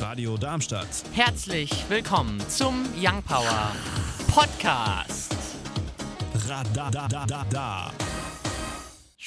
Radio Darmstadt. Herzlich willkommen zum Young Power Podcast. Radadadada.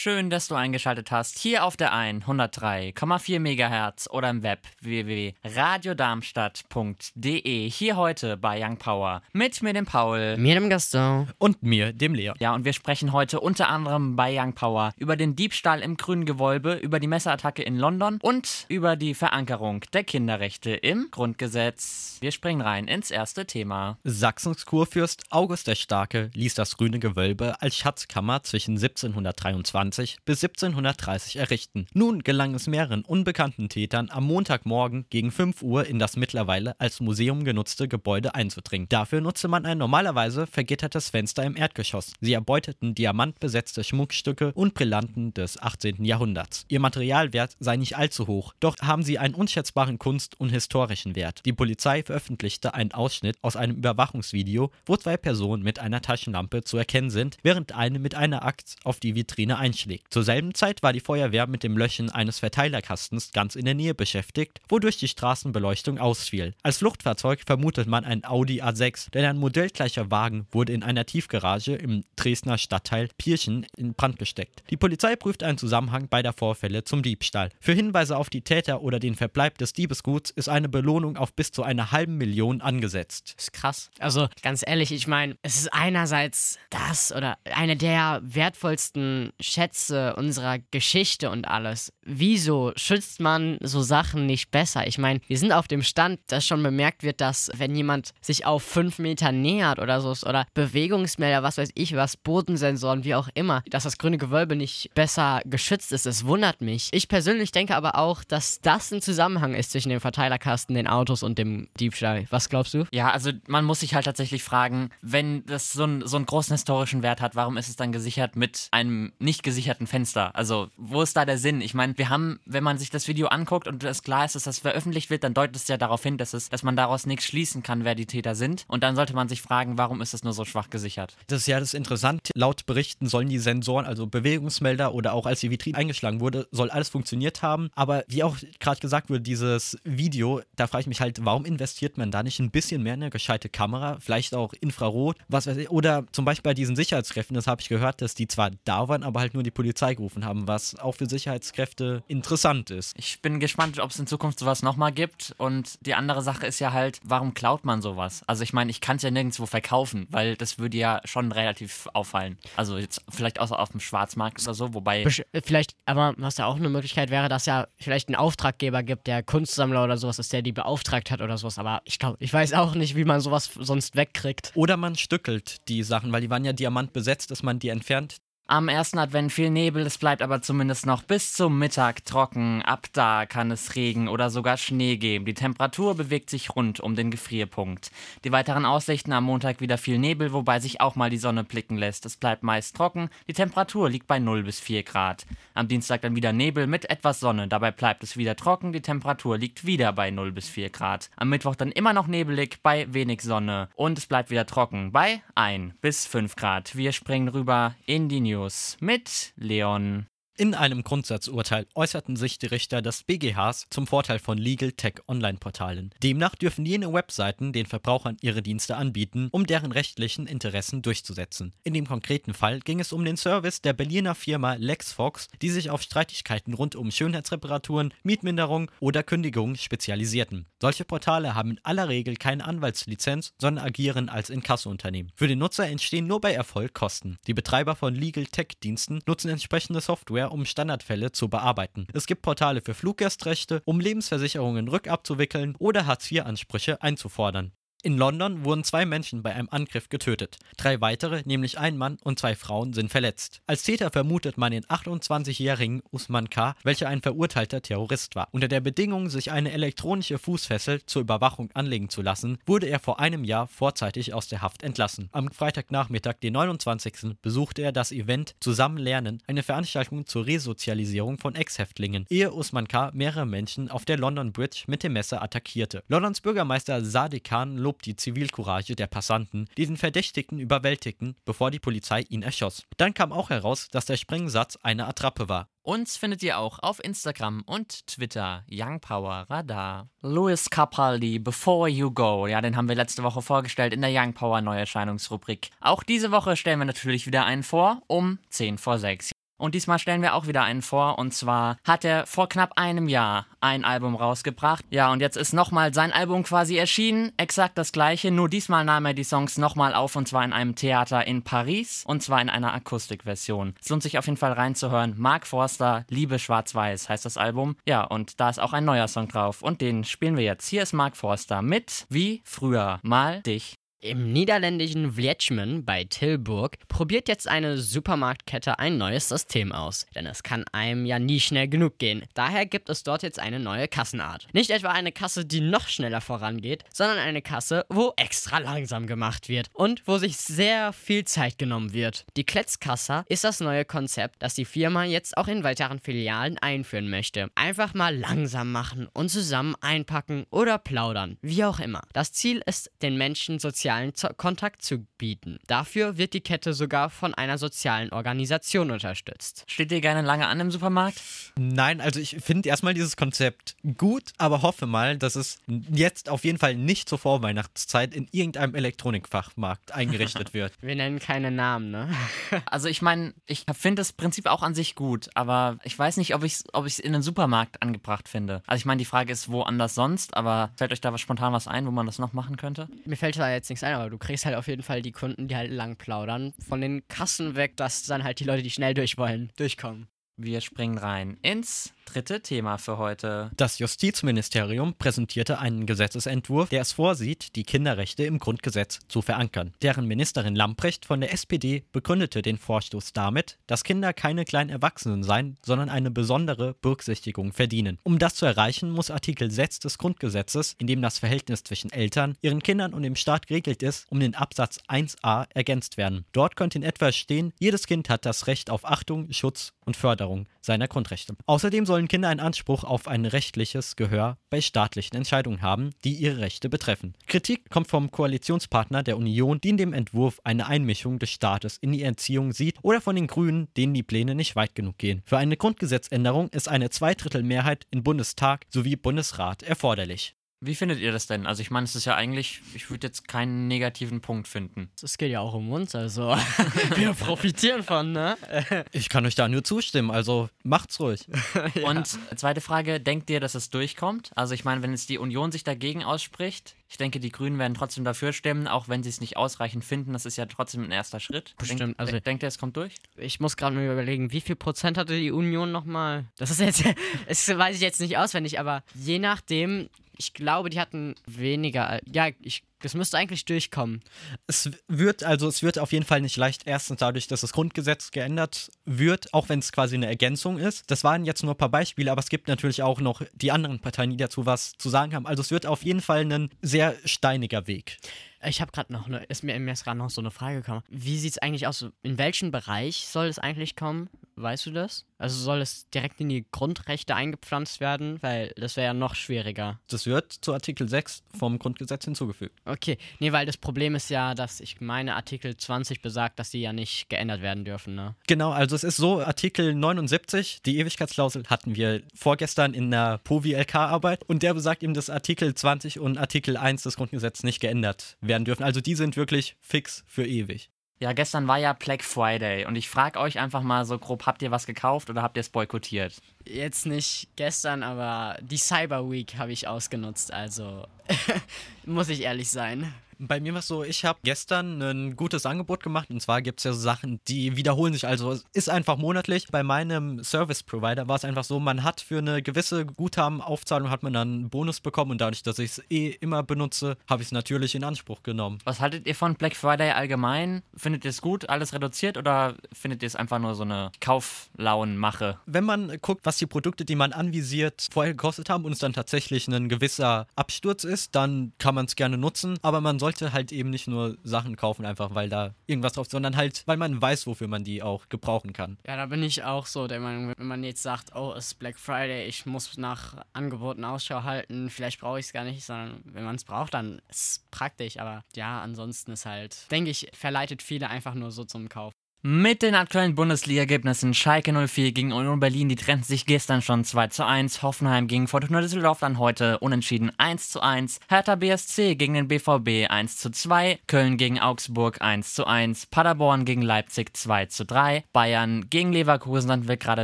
Schön, dass du eingeschaltet hast. Hier auf der 103,4 MHz oder im Web www.radiodarmstadt.de. Hier heute bei Young Power mit mir, dem Paul. Mir dem Gaston. Und mir, dem Leon. Ja, und wir sprechen heute unter anderem bei Young Power über den Diebstahl im grünen Gewölbe, über die Messerattacke in London und über die Verankerung der Kinderrechte im Grundgesetz. Wir springen rein ins erste Thema. Sachsens Kurfürst August der Starke ließ das Grüne Gewölbe als Schatzkammer zwischen 1723 bis 1730 errichten. Nun gelang es mehreren unbekannten Tätern am Montagmorgen gegen 5 Uhr in das mittlerweile als Museum genutzte Gebäude einzudringen. Dafür nutzte man ein normalerweise vergittertes Fenster im Erdgeschoss. Sie erbeuteten diamantbesetzte Schmuckstücke und Brillanten des 18. Jahrhunderts. Ihr Materialwert sei nicht allzu hoch, doch haben sie einen unschätzbaren Kunst- und historischen Wert. Die Polizei veröffentlichte einen Ausschnitt aus einem Überwachungsvideo, wo zwei Personen mit einer Taschenlampe zu erkennen sind, während eine mit einer Axt auf die Vitrine einschlägt. Zur selben Zeit war die Feuerwehr mit dem Löschen eines Verteilerkastens ganz in der Nähe beschäftigt, wodurch die Straßenbeleuchtung ausfiel. Als Fluchtfahrzeug vermutet man ein Audi A6, denn ein modellgleicher Wagen wurde in einer Tiefgarage im Dresdner Stadtteil Pirchen in Brand gesteckt. Die Polizei prüft einen Zusammenhang beider Vorfälle zum Diebstahl. Für Hinweise auf die Täter oder den Verbleib des Diebesguts ist eine Belohnung auf bis zu einer halben Million angesetzt. Das ist krass. Also ganz ehrlich, ich meine, es ist einerseits das oder eine der wertvollsten Schätze unserer Geschichte und alles. Wieso schützt man so Sachen nicht besser? Ich meine, wir sind auf dem Stand, dass schon bemerkt wird, dass wenn jemand sich auf fünf Meter nähert oder so oder Bewegungsmelder, was weiß ich was, Bodensensoren, wie auch immer, dass das grüne Gewölbe nicht besser geschützt ist. Es wundert mich. Ich persönlich denke aber auch, dass das ein Zusammenhang ist zwischen dem Verteilerkasten, den Autos und dem Diebstahl. Was glaubst du? Ja, also man muss sich halt tatsächlich fragen, wenn das so, ein, so einen großen historischen Wert hat, warum ist es dann gesichert mit einem nicht gesicherten Fenster? Also, wo ist da der Sinn? Ich meine, wir haben, wenn man sich das Video anguckt und es klar ist, dass das veröffentlicht wird, dann deutet es ja darauf hin, dass, es, dass man daraus nichts schließen kann, wer die Täter sind. Und dann sollte man sich fragen, warum ist das nur so schwach gesichert? Das ist ja das Interessante. Laut Berichten sollen die Sensoren, also Bewegungsmelder oder auch als die Vitrine eingeschlagen wurde, soll alles funktioniert haben. Aber wie auch gerade gesagt wurde, dieses Video, da frage ich mich halt, warum investiert man da nicht ein bisschen mehr in eine gescheite Kamera? Vielleicht auch Infrarot, was weiß ich. Oder zum Beispiel bei diesen Sicherheitskräften, das habe ich gehört, dass die zwar da waren, aber halt nur die Polizei gerufen haben, was auch für Sicherheitskräfte interessant ist. Ich bin gespannt, ob es in Zukunft sowas nochmal gibt. Und die andere Sache ist ja halt, warum klaut man sowas? Also ich meine, ich kann es ja nirgendwo verkaufen, weil das würde ja schon relativ auffallen. Also jetzt vielleicht außer auf dem Schwarzmarkt oder so, wobei. Besch- Vielleicht, aber was ja auch eine Möglichkeit wäre, dass ja vielleicht einen Auftraggeber gibt, der Kunstsammler oder sowas ist, der die beauftragt hat oder sowas. Aber ich glaube, ich weiß auch nicht, wie man sowas sonst wegkriegt. Oder man stückelt die Sachen, weil die waren ja diamantbesetzt, dass man die entfernt. Am ersten Advent viel Nebel, es bleibt aber zumindest noch bis zum Mittag trocken. Ab da kann es Regen oder sogar Schnee geben. Die Temperatur bewegt sich rund um den Gefrierpunkt. Die weiteren Aussichten am Montag wieder viel Nebel, wobei sich auch mal die Sonne blicken lässt. Es bleibt meist trocken. Die Temperatur liegt bei 0 bis 4 Grad. Am Dienstag dann wieder Nebel mit etwas Sonne. Dabei bleibt es wieder trocken. Die Temperatur liegt wieder bei 0 bis 4 Grad. Am Mittwoch dann immer noch nebelig bei wenig Sonne. Und es bleibt wieder trocken bei 1 bis 5 Grad. Wir springen rüber in die News mit Leon. In einem Grundsatzurteil äußerten sich die Richter des BGHs zum Vorteil von Legal Tech Online-Portalen. Demnach dürfen jene Webseiten den Verbrauchern ihre Dienste anbieten, um deren rechtlichen Interessen durchzusetzen. In dem konkreten Fall ging es um den Service der Berliner Firma LexFox, die sich auf Streitigkeiten rund um Schönheitsreparaturen, Mietminderung oder Kündigungen spezialisierten. Solche Portale haben in aller Regel keine Anwaltslizenz, sondern agieren als Inkassounternehmen. Für den Nutzer entstehen nur bei Erfolg Kosten. Die Betreiber von Legal Tech Diensten nutzen entsprechende Software, um Standardfälle zu bearbeiten. Es gibt Portale für Fluggastrechte, um Lebensversicherungen rückabzuwickeln oder Hartz-IV-Ansprüche einzufordern. In London wurden zwei Menschen bei einem Angriff getötet. Drei weitere, nämlich ein Mann und zwei Frauen, sind verletzt. Als Täter vermutet man den 28-jährigen Usman K., welcher ein verurteilter Terrorist war. Unter der Bedingung, sich eine elektronische Fußfessel zur Überwachung anlegen zu lassen, wurde er vor einem Jahr vorzeitig aus der Haft entlassen. Am Freitagnachmittag, den 29. besuchte er das Event Zusammen lernen, eine Veranstaltung zur Resozialisierung von Ex-Häftlingen, ehe Usman K. mehrere Menschen auf der London Bridge mit dem Messer attackierte. Londons Bürgermeister Sadiq Khan lobt die Zivilcourage der Passanten, die den Verdächtigen überwältigten, bevor die Polizei ihn erschoss. Dann kam auch heraus, dass der Sprengsatz eine Attrappe war. Uns findet ihr auch auf Instagram und Twitter Young Power Radar. Louis Capaldi, Before You Go. Ja, den haben wir letzte Woche vorgestellt in der Young Power Neuerscheinungsrubrik. Auch diese Woche stellen wir natürlich wieder einen vor, um 10 vor 6. Und diesmal stellen wir auch wieder einen vor. Und zwar hat er vor knapp einem Jahr ein Album rausgebracht. Ja, und jetzt ist nochmal sein Album quasi erschienen. Exakt das gleiche. Nur diesmal nahm er die Songs nochmal auf und zwar in einem Theater in Paris. Und zwar in einer Akustikversion. Es lohnt sich auf jeden Fall reinzuhören. Mark Forster, Liebe Schwarz-Weiß heißt das Album. Ja, und da ist auch ein neuer Song drauf. Und den spielen wir jetzt. Hier ist Mark Forster mit Wie früher mal dich im niederländischen Vlietschmen bei Tilburg probiert jetzt eine Supermarktkette ein neues System aus. Denn es kann einem ja nie schnell genug gehen. Daher gibt es dort jetzt eine neue Kassenart. Nicht etwa eine Kasse, die noch schneller vorangeht, sondern eine Kasse, wo extra langsam gemacht wird und wo sich sehr viel Zeit genommen wird. Die Kletzkasse ist das neue Konzept, das die Firma jetzt auch in weiteren Filialen einführen möchte. Einfach mal langsam machen und zusammen einpacken oder plaudern, wie auch immer. Das Ziel ist, den Menschen sozial sozialen Z Kontakt zu bieten. Dafür wird die Kette sogar von einer sozialen Organisation unterstützt. Steht dir gerne lange an im Supermarkt? Nein, also ich finde erstmal dieses Konzept gut, aber hoffe mal, dass es jetzt auf jeden Fall nicht zur Vorweihnachtszeit in irgendeinem Elektronikfachmarkt eingerichtet wird. Wir nennen keine Namen, ne? also ich meine, ich finde das Prinzip auch an sich gut, aber ich weiß nicht, ob ich es ob in den Supermarkt angebracht finde. Also ich meine, die Frage ist, wo anders sonst, aber fällt euch da was spontan was ein, wo man das noch machen könnte? Mir fällt da jetzt nichts nichts ein, aber du kriegst halt auf jeden Fall die Kunden, die halt lang plaudern, von den Kassen weg, dass dann halt die Leute, die schnell durch wollen, durchkommen. Wir springen rein ins dritte Thema für heute. Das Justizministerium präsentierte einen Gesetzesentwurf, der es vorsieht, die Kinderrechte im Grundgesetz zu verankern. Deren Ministerin Lamprecht von der SPD begründete den Vorstoß damit, dass Kinder keine kleinen Erwachsenen seien, sondern eine besondere Berücksichtigung verdienen. Um das zu erreichen, muss Artikel 6 des Grundgesetzes, in dem das Verhältnis zwischen Eltern, ihren Kindern und dem Staat geregelt ist, um den Absatz 1a ergänzt werden. Dort könnte in etwa stehen, jedes Kind hat das Recht auf Achtung, Schutz und Förderung seiner Grundrechte. Außerdem sollen Kinder einen Anspruch auf ein rechtliches Gehör bei staatlichen Entscheidungen haben, die ihre Rechte betreffen. Kritik kommt vom Koalitionspartner der Union, die in dem Entwurf eine Einmischung des Staates in die Erziehung sieht, oder von den Grünen, denen die Pläne nicht weit genug gehen. Für eine Grundgesetzänderung ist eine Zweidrittelmehrheit in Bundestag sowie Bundesrat erforderlich. Wie findet ihr das denn? Also ich meine, es ist ja eigentlich, ich würde jetzt keinen negativen Punkt finden. Es geht ja auch um uns, also wir profitieren von, ne? ich kann euch da nur zustimmen, also macht's ruhig. ja. Und zweite Frage, denkt ihr, dass es durchkommt? Also ich meine, wenn jetzt die Union sich dagegen ausspricht, ich denke, die Grünen werden trotzdem dafür stimmen, auch wenn sie es nicht ausreichend finden, das ist ja trotzdem ein erster Schritt. Bestimmt. Denk, also denkt ihr, es kommt durch? Ich muss gerade mal überlegen, wie viel Prozent hatte die Union nochmal? Das ist jetzt, das weiß ich jetzt nicht auswendig, aber je nachdem, ich glaube, die hatten weniger. Ja, ich, das müsste eigentlich durchkommen. Es wird, also es wird auf jeden Fall nicht leicht. Erstens dadurch, dass das Grundgesetz geändert wird, auch wenn es quasi eine Ergänzung ist. Das waren jetzt nur ein paar Beispiele, aber es gibt natürlich auch noch die anderen Parteien, die dazu was zu sagen haben. Also es wird auf jeden Fall ein sehr steiniger Weg. Ich habe gerade noch, eine, ist mir, mir ist gerade noch so eine Frage gekommen. Wie sieht es eigentlich aus? In welchem Bereich soll es eigentlich kommen? Weißt du das? Also soll es direkt in die Grundrechte eingepflanzt werden? Weil das wäre ja noch schwieriger. Das wird zu Artikel 6 vom Grundgesetz hinzugefügt. Okay, nee, weil das Problem ist ja, dass ich meine, Artikel 20 besagt, dass die ja nicht geändert werden dürfen, ne? Genau, also es ist so, Artikel 79, die Ewigkeitsklausel hatten wir vorgestern in der POVI-LK-Arbeit und der besagt eben, dass Artikel 20 und Artikel 1 des Grundgesetzes nicht geändert werden dürfen. Also die sind wirklich fix für ewig. Ja, gestern war ja Black Friday und ich frage euch einfach mal so grob, habt ihr was gekauft oder habt ihr es boykottiert? Jetzt nicht gestern, aber die Cyber Week habe ich ausgenutzt, also muss ich ehrlich sein. Bei mir war es so, ich habe gestern ein gutes Angebot gemacht und zwar gibt es ja so Sachen, die wiederholen sich. Also es ist einfach monatlich. Bei meinem Service Provider war es einfach so, man hat für eine gewisse Guthabenaufzahlung hat man dann einen Bonus bekommen und dadurch, dass ich es eh immer benutze, habe ich es natürlich in Anspruch genommen. Was haltet ihr von Black Friday allgemein? Findet ihr es gut, alles reduziert oder findet ihr es einfach nur so eine Kauflauenmache? Wenn man guckt, was die Produkte, die man anvisiert, vorher gekostet haben und es dann tatsächlich ein gewisser Absturz ist, dann kann man es gerne nutzen, aber man sollte sollte halt eben nicht nur Sachen kaufen, einfach weil da irgendwas drauf ist, sondern halt, weil man weiß, wofür man die auch gebrauchen kann. Ja, da bin ich auch so der Meinung, wenn man jetzt sagt, oh, es ist Black Friday, ich muss nach Angeboten Ausschau halten, vielleicht brauche ich es gar nicht, sondern wenn man es braucht, dann ist es praktisch. Aber ja, ansonsten ist halt, denke ich, verleitet viele einfach nur so zum Kauf. Mit den aktuellen Bundesliga-Ergebnissen Schalke 04 gegen Union Berlin, die trennten sich gestern schon 2 zu 1. Hoffenheim gegen Fortuna Düsseldorf dann heute unentschieden 1 zu 1. Hertha BSC gegen den BVB 1 zu 2. Köln gegen Augsburg 1 zu 1. Paderborn gegen Leipzig 2 zu 3. Bayern gegen Leverkusen dann wird gerade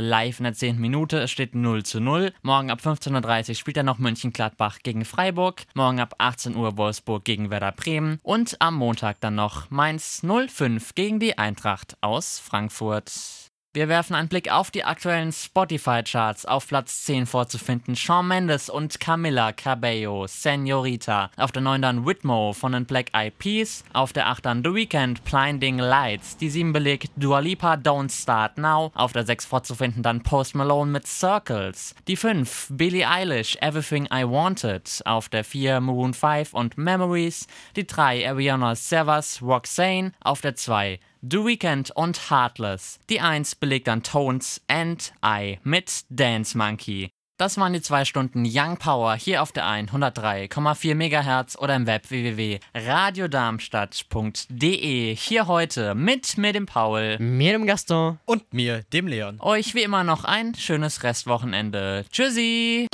live in der 10. Minute. Es steht 0 zu 0. Morgen ab 15.30 Uhr spielt dann noch Mönchengladbach gegen Freiburg. Morgen ab 18 Uhr Wolfsburg gegen Werder Bremen. Und am Montag dann noch Mainz 05 gegen die Eintracht aus Frankfurt. Wir werfen einen Blick auf die aktuellen Spotify-Charts. Auf Platz 10 vorzufinden Shawn Mendes und Camilla Cabello, Senorita. Auf der 9 dann Whitmo von den Black Eyed Peas. Auf der 8 dann The Weeknd, Blinding Lights. Die 7 belegt Dua Lipa, Don't Start Now. Auf der 6 vorzufinden dann Post Malone mit Circles. Die 5 Billie Eilish, Everything I Wanted. Auf der 4 Maroon 5 und Memories. Die 3 Ariana Severs, Roxane. Auf der 2 The Weeknd und Heartless. Die 1 belegt dann Tones and I mit Dance Monkey. Das waren die zwei Stunden Young Power hier auf der 103,4 MHz oder im Web www.radiodarmstadt.de. Hier heute mit mir dem Paul, Mir dem Gaston. Und mir, dem Leon. euch wie immer noch ein schönes Restwochenende. Tschüssi!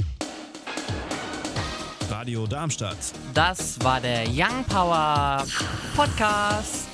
Radio Darmstadt. Das war der Young Power Podcast.